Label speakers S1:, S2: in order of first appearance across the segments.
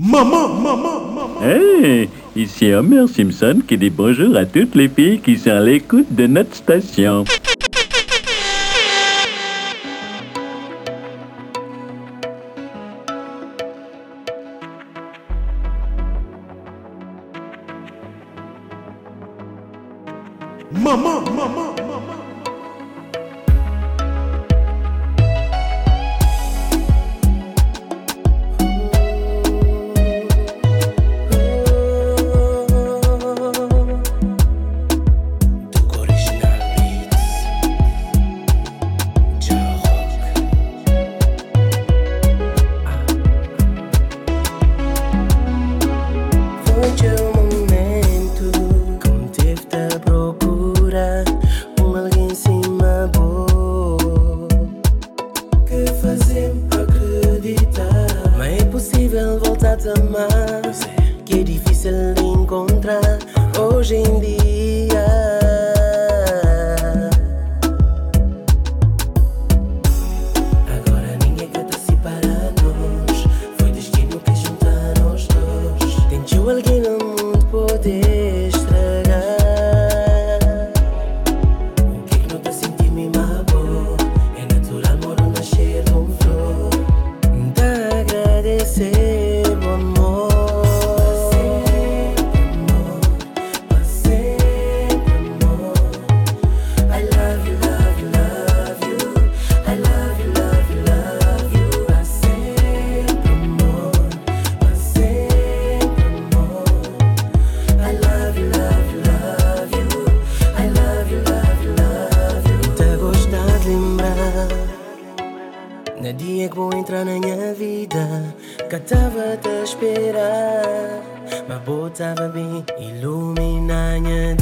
S1: Maman, maman, maman.
S2: Hey, ici Homer Simpson qui dit bonjour à toutes les filles qui sont à l'écoute de notre station.
S3: tava a te esperar Ma botava bem iluminada.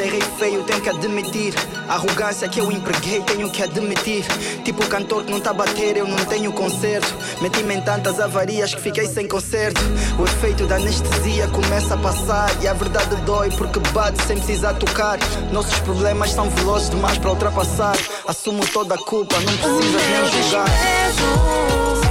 S3: É
S4: errei feio, tenho que admitir. A arrogância que eu empreguei, tenho que admitir. Tipo o cantor que não tá a bater, eu não tenho concerto. Meti-me em tantas avarias que fiquei sem concerto. O efeito da anestesia começa a passar. E a verdade dói porque bate sem precisar tocar. Nossos problemas são velozes demais para ultrapassar. Assumo toda a culpa, não precisas nem julgar.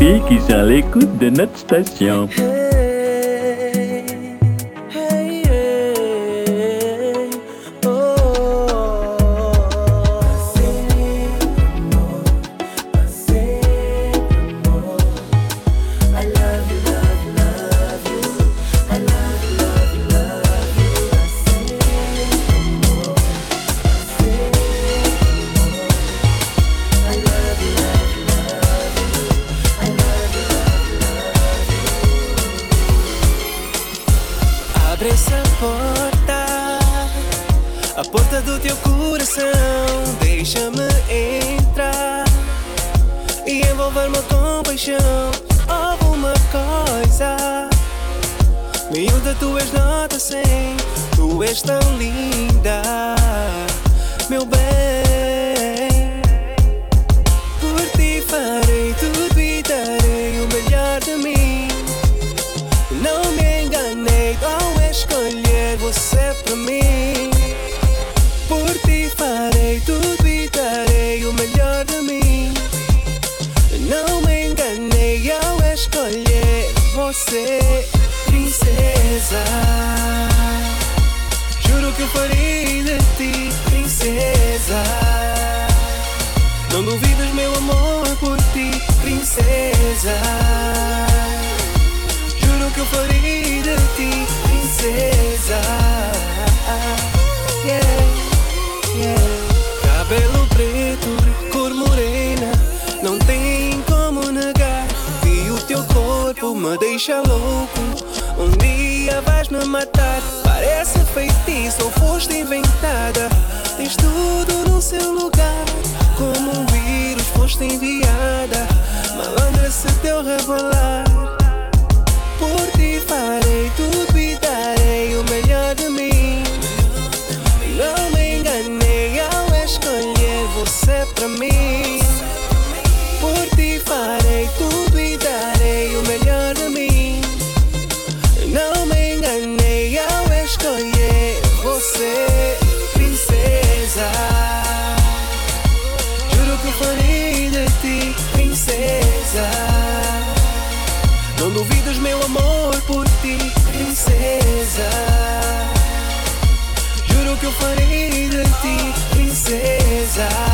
S2: qui sont à l'écoute de notre station.
S5: você deixa louco. Um dia vais me matar. Parece feitiço ou foste inventada. Tens tudo no seu lugar. Como um vírus foste enviada. Malandra se teu revelar. Por ti farei tudo e darei o melhor de mim. Não me enganei ao escolher você pra mim. Ti, princesa.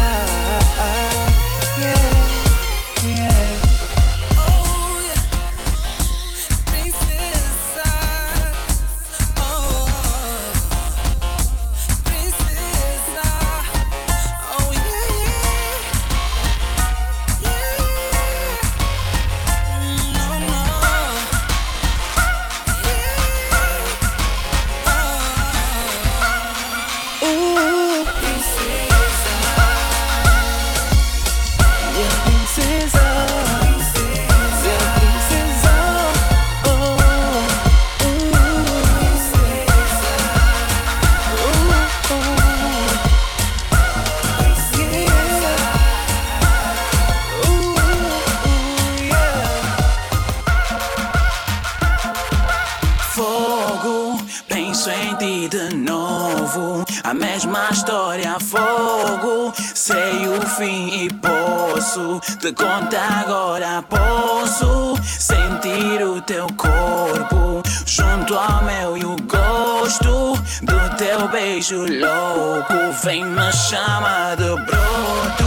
S6: Te contar agora. Posso sentir o teu corpo junto ao meu e o gosto do teu beijo louco. Vem me chama de broto.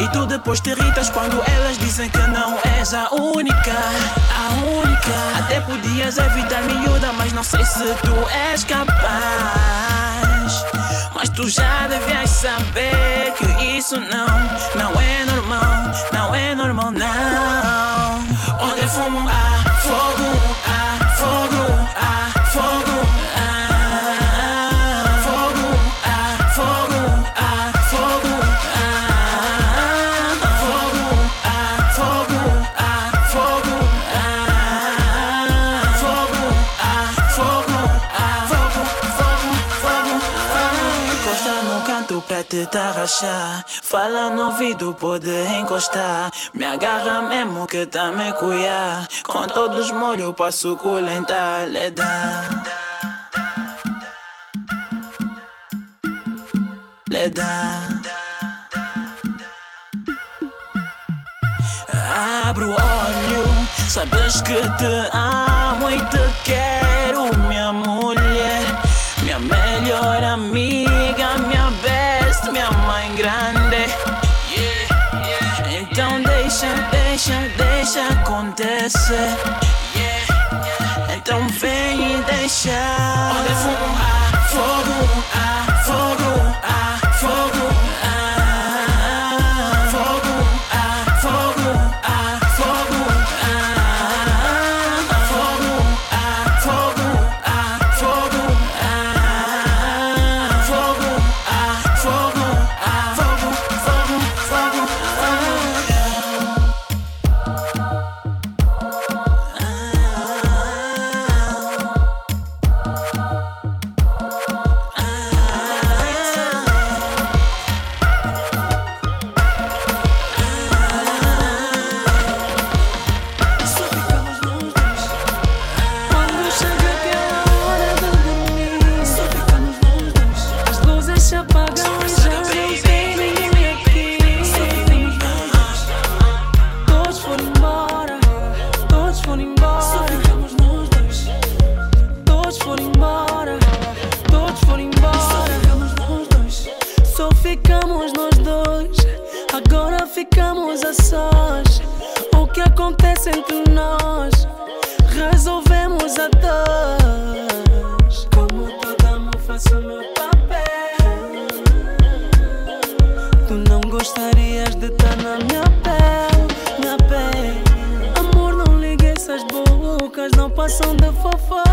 S6: E tu depois te irritas quando elas dizem que não és a única, a única. Até podias evitar miúda, mas não sei se tu és capaz. Mas tu já devias saber que isso não, não é normal, não é normal não. Pra te tarrachar. Fala no ouvido, pode encostar. Me agarra mesmo que tá me cuiar. Com todos os molhos, posso suculentar. Le dá. Le dá. Abro o olho, sabes que te amo e te quero, myself. Yeah, yeah. Então vem deixar. Olha fumar fogo.
S7: Passam de fofocas.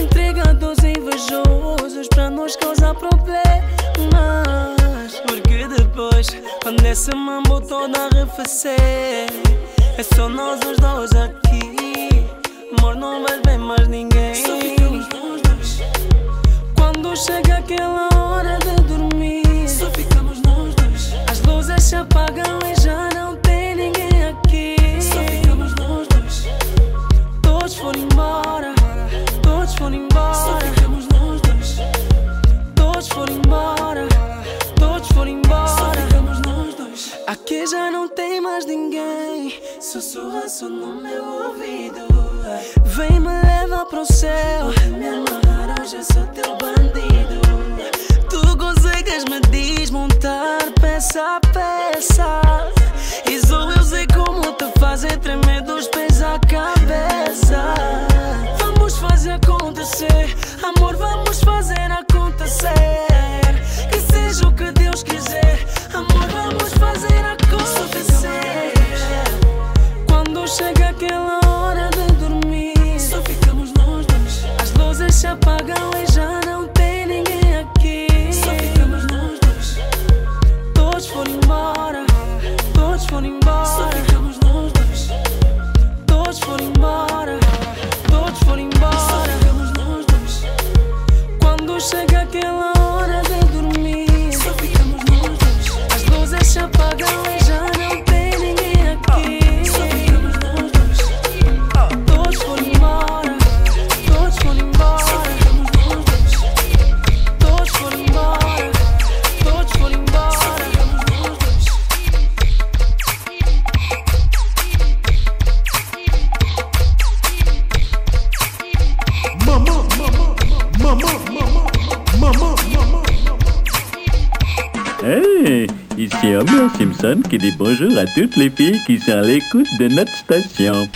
S7: Intrigados e invejosos pra nos causar problemas. Porque depois, quando esse mambo todo arrefecer, é só nós os dois aqui. Amor, não vais ver mais ninguém. Só ficamos nós dois. Quando chega aquela hora de dormir, só ficamos nós dois. As luzes se apagam no céu. Me hoje eu sou teu bandido. Tu consegues me desmontar peça a peça. E só eu sei como te fazer tremer dos pés à cabeça. Vamos fazer acontecer, amor, vamos fazer acontecer. Que seja o que Deus quiser, amor, vamos luzes
S2: Simpson qui dit bonjour à toutes les filles qui sont à l'écoute de notre station.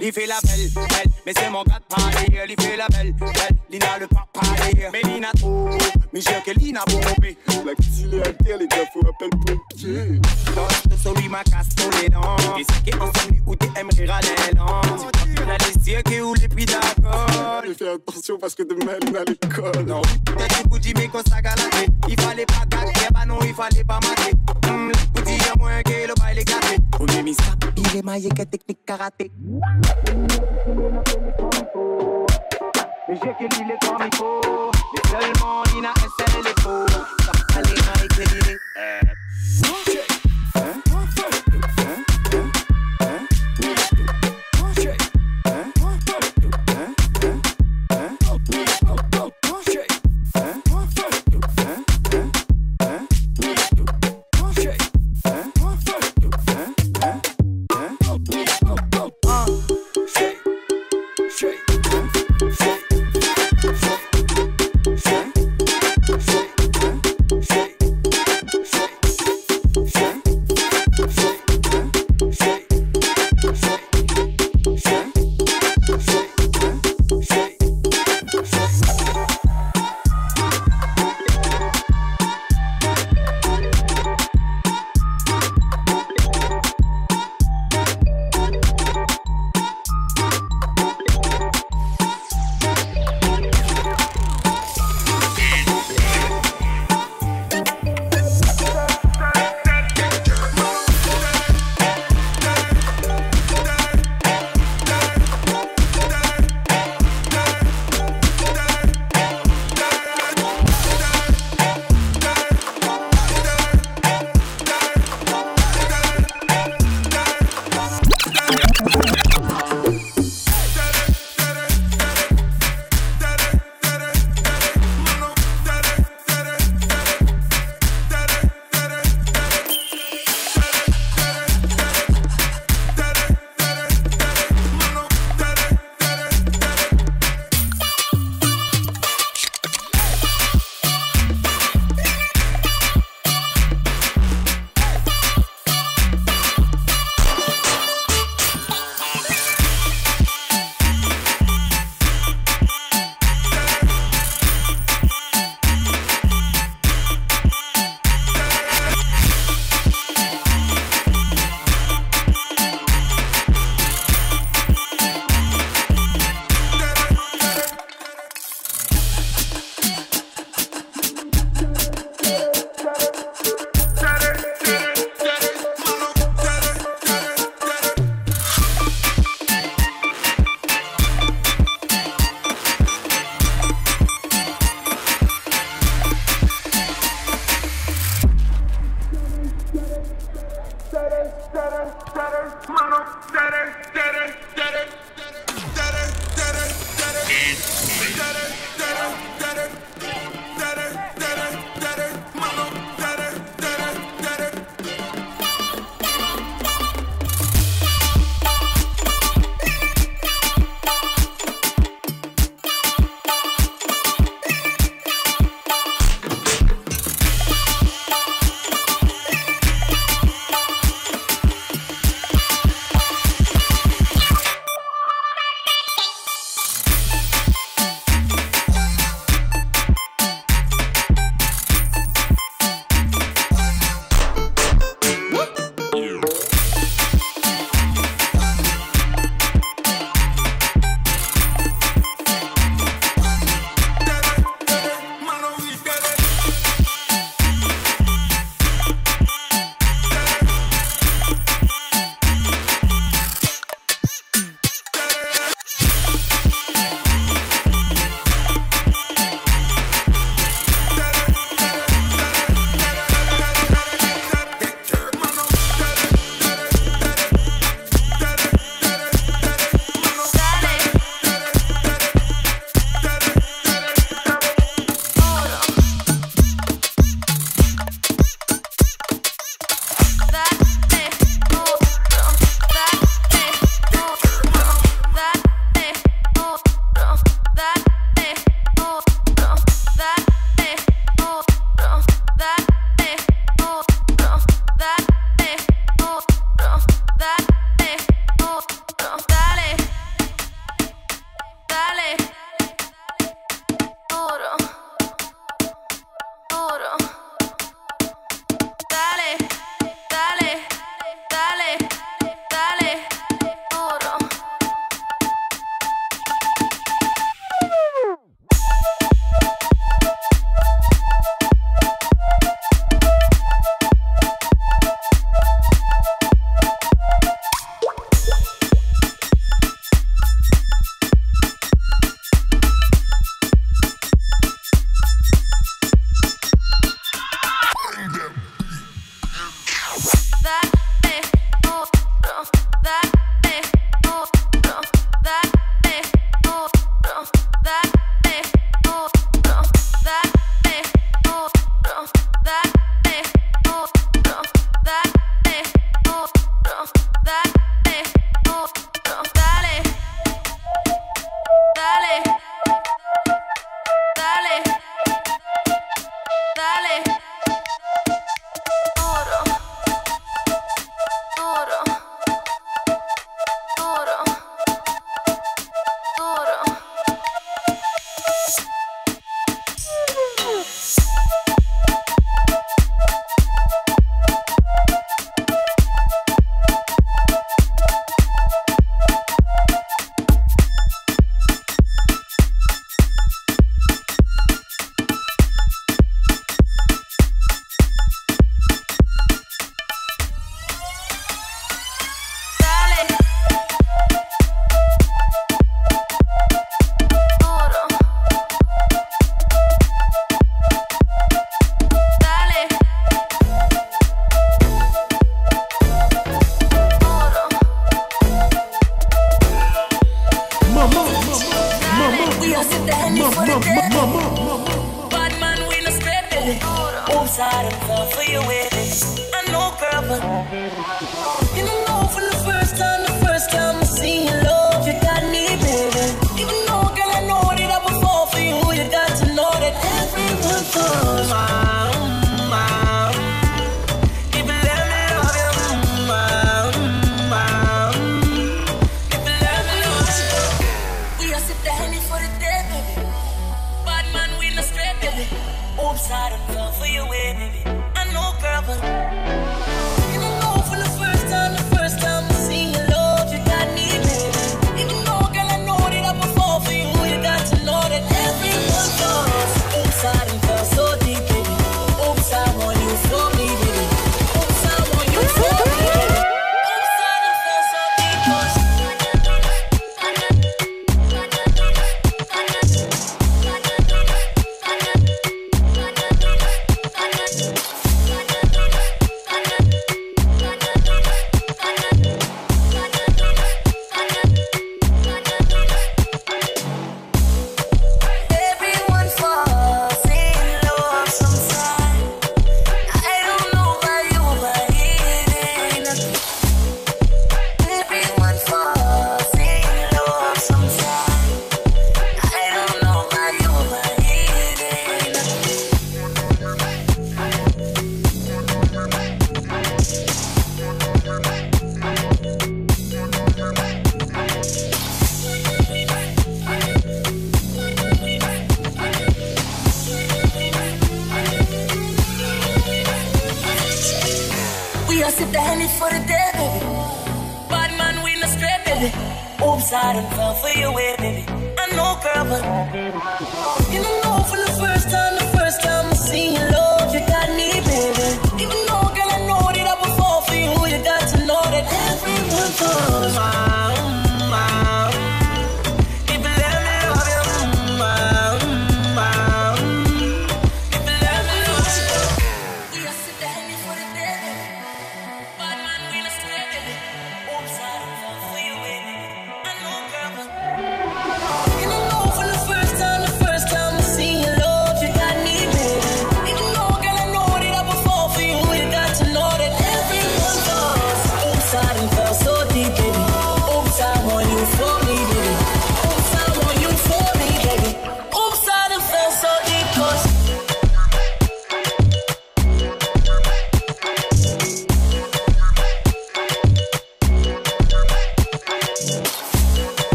S8: Il fait la belle, belle, mais c'est mon gars de parler. Il fait la belle, belle, Lina le pas parler. Mais Lina trop, mais j'ai que Lina bombé.
S1: La cuisine est à terre, les gars, faut appel pompier.
S8: Dans ce lui ma casse pour les dents. Et c'est qui ensemble où t'es aimerais râler lent. On a les yeux qui ou les prix.
S1: Et fais attention parce que demain, elle est à l'école.
S8: Non, peut-être que bougie, mais qu'on s'agalaté. Il fallait pas gâter, bah non, il fallait pas mater. Ça, il est maillé que technique karaté. Mais j'ai l'île est comme il faut. Mais seulement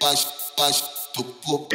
S9: baixo, baixo, tu por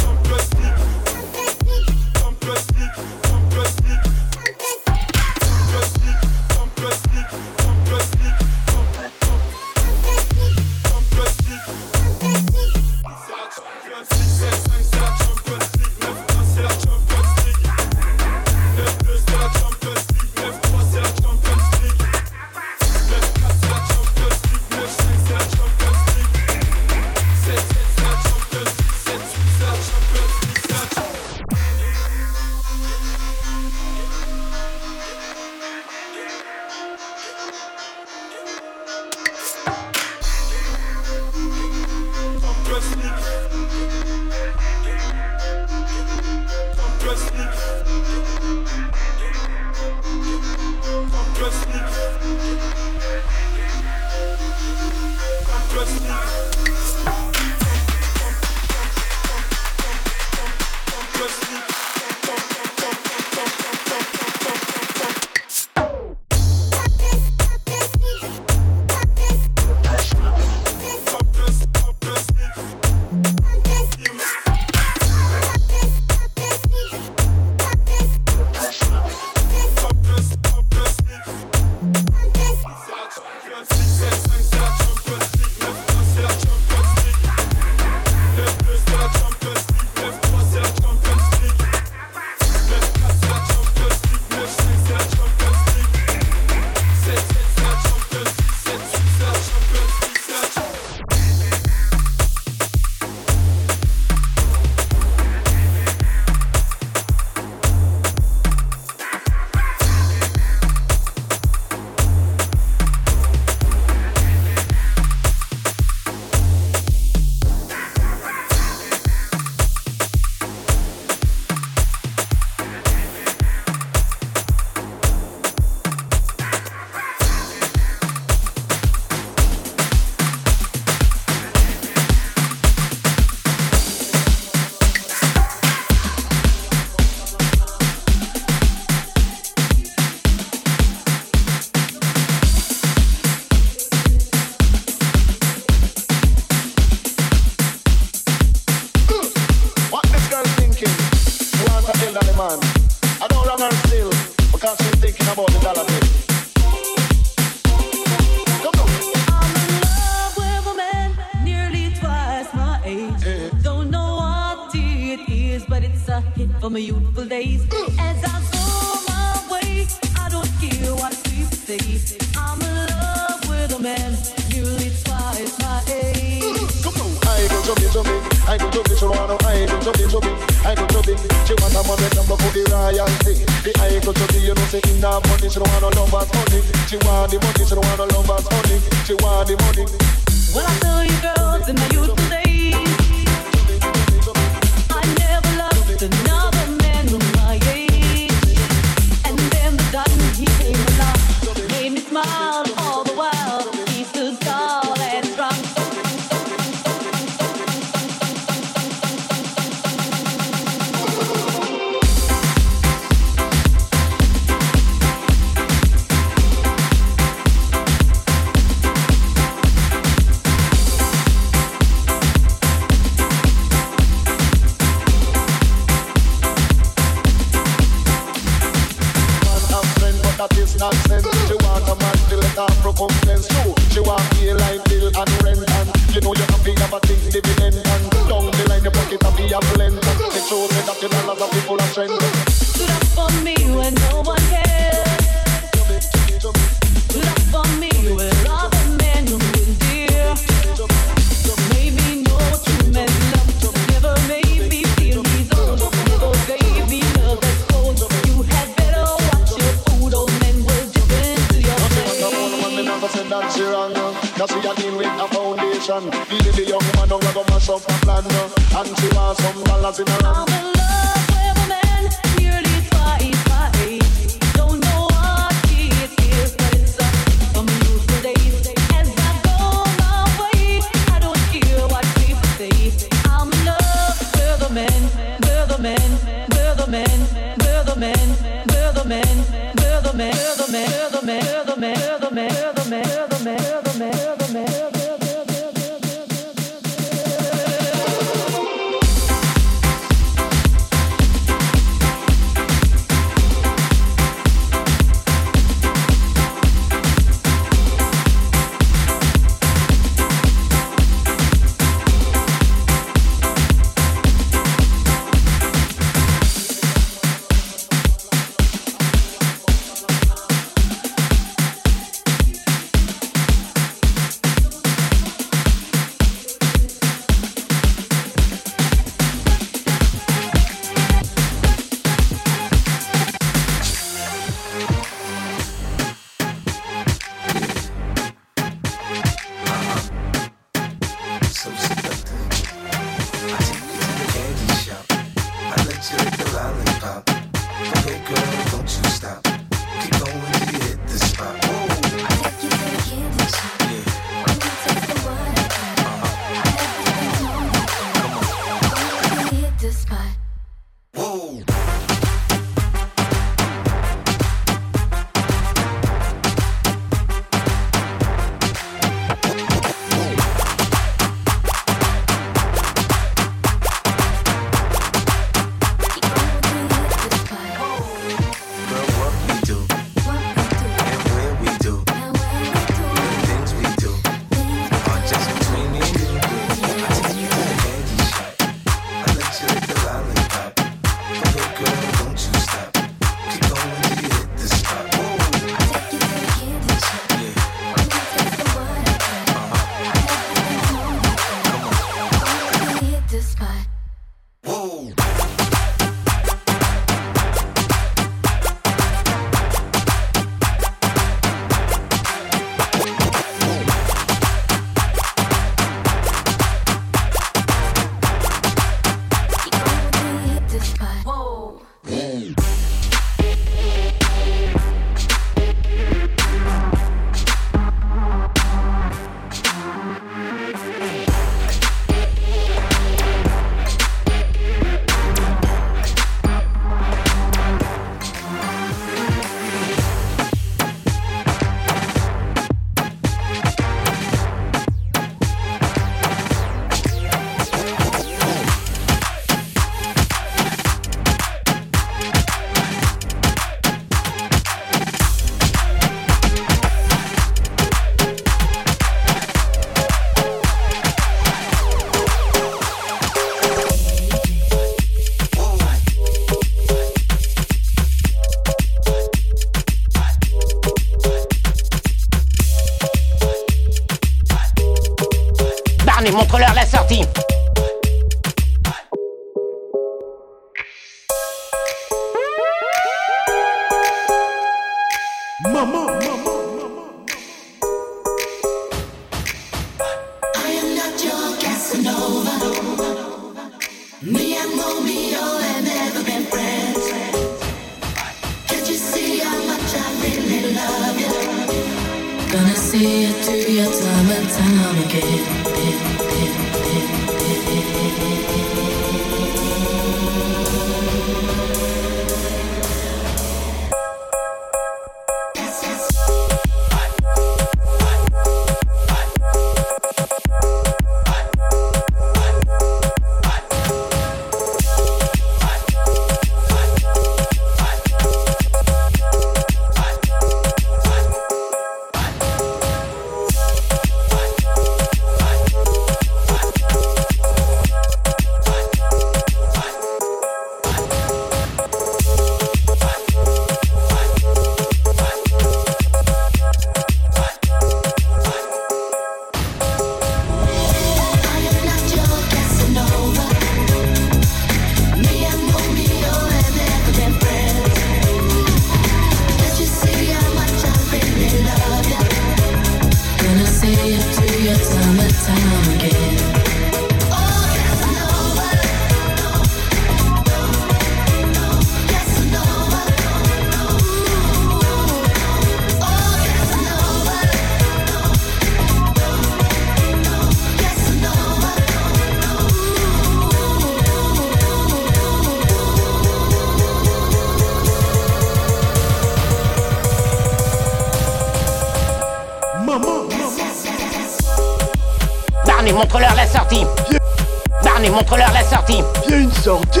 S10: 宿
S11: 天小地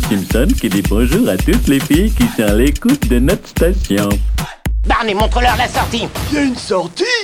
S11: Simpson qui dit bonjour à toutes les filles qui sont à l'écoute de notre station.
S12: Barney, montre-leur la sortie.
S10: Il y a une sortie?